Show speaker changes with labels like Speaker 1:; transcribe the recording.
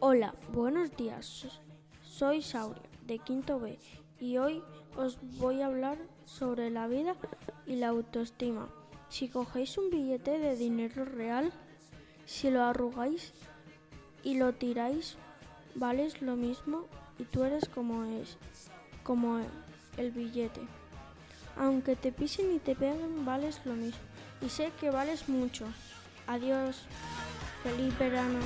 Speaker 1: Hola, buenos días. Soy Sauria, de Quinto B, y hoy os voy a hablar sobre la vida y la autoestima. Si cogéis un billete de dinero real, si lo arrugáis y lo tiráis, vales lo mismo y tú eres como es, como el billete. Aunque te pisen y te peguen, vales lo mismo. Y sé que vales mucho. Adiós. Feliz verano.